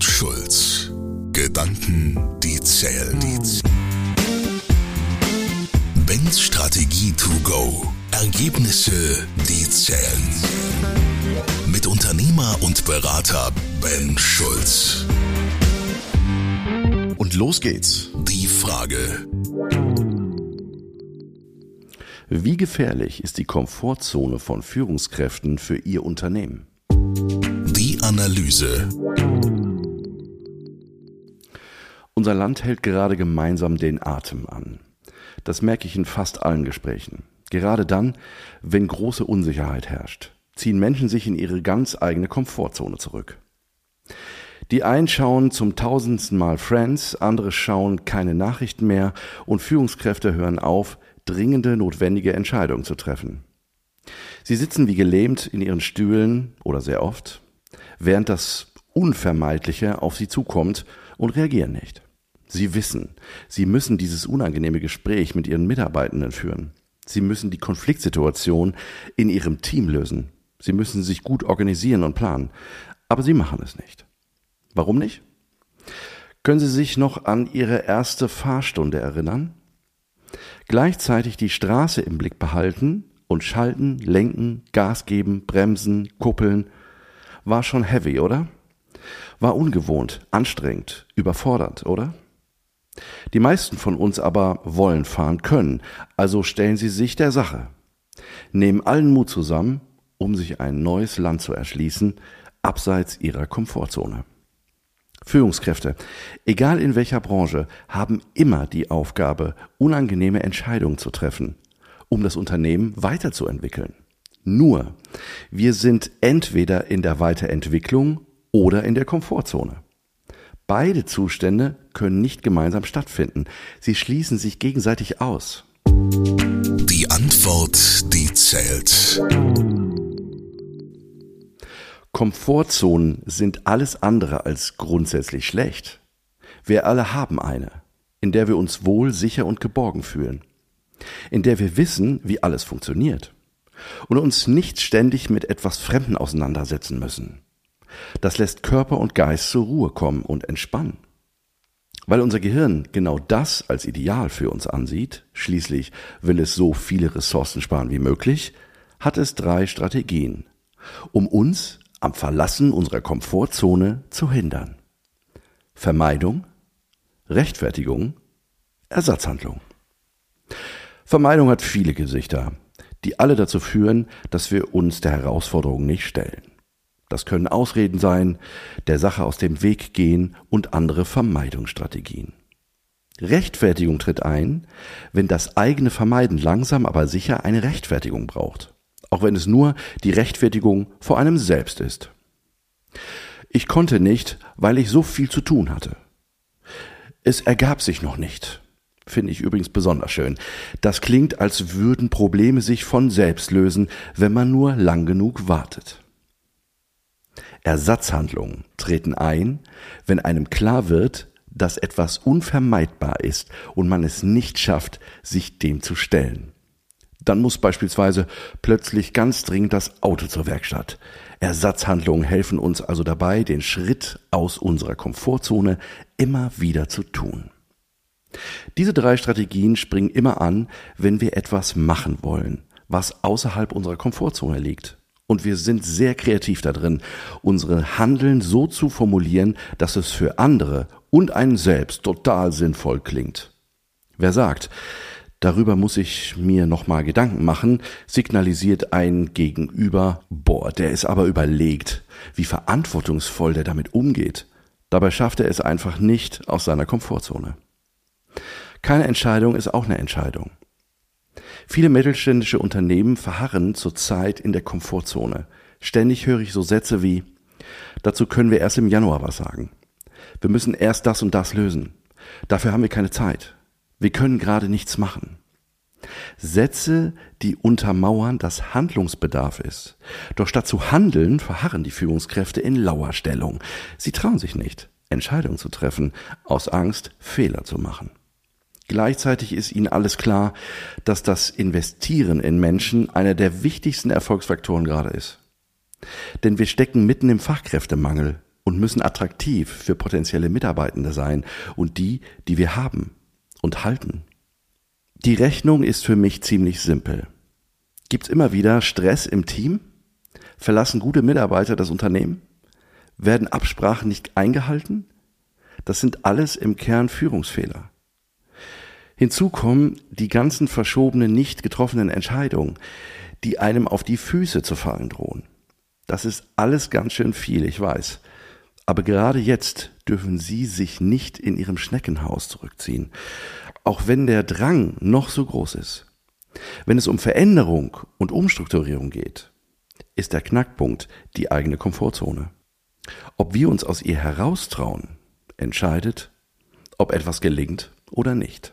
und Schulz. Gedanken, die zählen. Ben's Strategie to go. Ergebnisse, die zählen. Mit Unternehmer und Berater Ben Schulz. Und los geht's. Die Frage. Wie gefährlich ist die Komfortzone von Führungskräften für Ihr Unternehmen? Die Analyse. Unser Land hält gerade gemeinsam den Atem an. Das merke ich in fast allen Gesprächen. Gerade dann, wenn große Unsicherheit herrscht, ziehen Menschen sich in ihre ganz eigene Komfortzone zurück. Die einen schauen zum tausendsten Mal Friends, andere schauen keine Nachrichten mehr und Führungskräfte hören auf, dringende, notwendige Entscheidungen zu treffen. Sie sitzen wie gelähmt in ihren Stühlen oder sehr oft, während das Unvermeidliche auf sie zukommt und reagieren nicht. Sie wissen, sie müssen dieses unangenehme Gespräch mit ihren Mitarbeitenden führen. Sie müssen die Konfliktsituation in ihrem Team lösen. Sie müssen sich gut organisieren und planen. Aber sie machen es nicht. Warum nicht? Können Sie sich noch an Ihre erste Fahrstunde erinnern? Gleichzeitig die Straße im Blick behalten und schalten, lenken, Gas geben, bremsen, kuppeln. War schon heavy, oder? War ungewohnt, anstrengend, überfordert, oder? Die meisten von uns aber wollen fahren können, also stellen sie sich der Sache. Nehmen allen Mut zusammen, um sich ein neues Land zu erschließen, abseits ihrer Komfortzone. Führungskräfte, egal in welcher Branche, haben immer die Aufgabe, unangenehme Entscheidungen zu treffen, um das Unternehmen weiterzuentwickeln. Nur, wir sind entweder in der Weiterentwicklung oder in der Komfortzone. Beide Zustände können nicht gemeinsam stattfinden. Sie schließen sich gegenseitig aus. Die Antwort, die zählt. Komfortzonen sind alles andere als grundsätzlich schlecht. Wir alle haben eine, in der wir uns wohl, sicher und geborgen fühlen, in der wir wissen, wie alles funktioniert und uns nicht ständig mit etwas Fremden auseinandersetzen müssen. Das lässt Körper und Geist zur Ruhe kommen und entspannen. Weil unser Gehirn genau das als Ideal für uns ansieht, schließlich will es so viele Ressourcen sparen wie möglich, hat es drei Strategien, um uns am Verlassen unserer Komfortzone zu hindern. Vermeidung, Rechtfertigung, Ersatzhandlung. Vermeidung hat viele Gesichter, die alle dazu führen, dass wir uns der Herausforderung nicht stellen. Das können Ausreden sein, der Sache aus dem Weg gehen und andere Vermeidungsstrategien. Rechtfertigung tritt ein, wenn das eigene Vermeiden langsam aber sicher eine Rechtfertigung braucht auch wenn es nur die Rechtfertigung vor einem selbst ist. Ich konnte nicht, weil ich so viel zu tun hatte. Es ergab sich noch nicht. Finde ich übrigens besonders schön. Das klingt, als würden Probleme sich von selbst lösen, wenn man nur lang genug wartet. Ersatzhandlungen treten ein, wenn einem klar wird, dass etwas unvermeidbar ist und man es nicht schafft, sich dem zu stellen. Dann muss beispielsweise plötzlich ganz dringend das Auto zur Werkstatt. Ersatzhandlungen helfen uns also dabei, den Schritt aus unserer Komfortzone immer wieder zu tun. Diese drei Strategien springen immer an, wenn wir etwas machen wollen, was außerhalb unserer Komfortzone liegt. Und wir sind sehr kreativ darin, unsere Handeln so zu formulieren, dass es für andere und einen selbst total sinnvoll klingt. Wer sagt, Darüber muss ich mir nochmal Gedanken machen, signalisiert ein Gegenüber, boah, der ist aber überlegt, wie verantwortungsvoll der damit umgeht. Dabei schafft er es einfach nicht aus seiner Komfortzone. Keine Entscheidung ist auch eine Entscheidung. Viele mittelständische Unternehmen verharren zurzeit in der Komfortzone. Ständig höre ich so Sätze wie, dazu können wir erst im Januar was sagen. Wir müssen erst das und das lösen. Dafür haben wir keine Zeit. Wir können gerade nichts machen. Sätze, die untermauern, dass Handlungsbedarf ist. Doch statt zu handeln, verharren die Führungskräfte in Lauerstellung. Sie trauen sich nicht, Entscheidungen zu treffen, aus Angst, Fehler zu machen. Gleichzeitig ist ihnen alles klar, dass das Investieren in Menschen einer der wichtigsten Erfolgsfaktoren gerade ist. Denn wir stecken mitten im Fachkräftemangel und müssen attraktiv für potenzielle Mitarbeitende sein und die, die wir haben und halten. Die Rechnung ist für mich ziemlich simpel. Gibt's immer wieder Stress im Team? Verlassen gute Mitarbeiter das Unternehmen? Werden Absprachen nicht eingehalten? Das sind alles im Kern Führungsfehler. Hinzu kommen die ganzen verschobenen, nicht getroffenen Entscheidungen, die einem auf die Füße zu fallen drohen. Das ist alles ganz schön viel, ich weiß. Aber gerade jetzt dürfen Sie sich nicht in Ihrem Schneckenhaus zurückziehen, auch wenn der Drang noch so groß ist. Wenn es um Veränderung und Umstrukturierung geht, ist der Knackpunkt die eigene Komfortzone. Ob wir uns aus ihr heraustrauen, entscheidet, ob etwas gelingt oder nicht.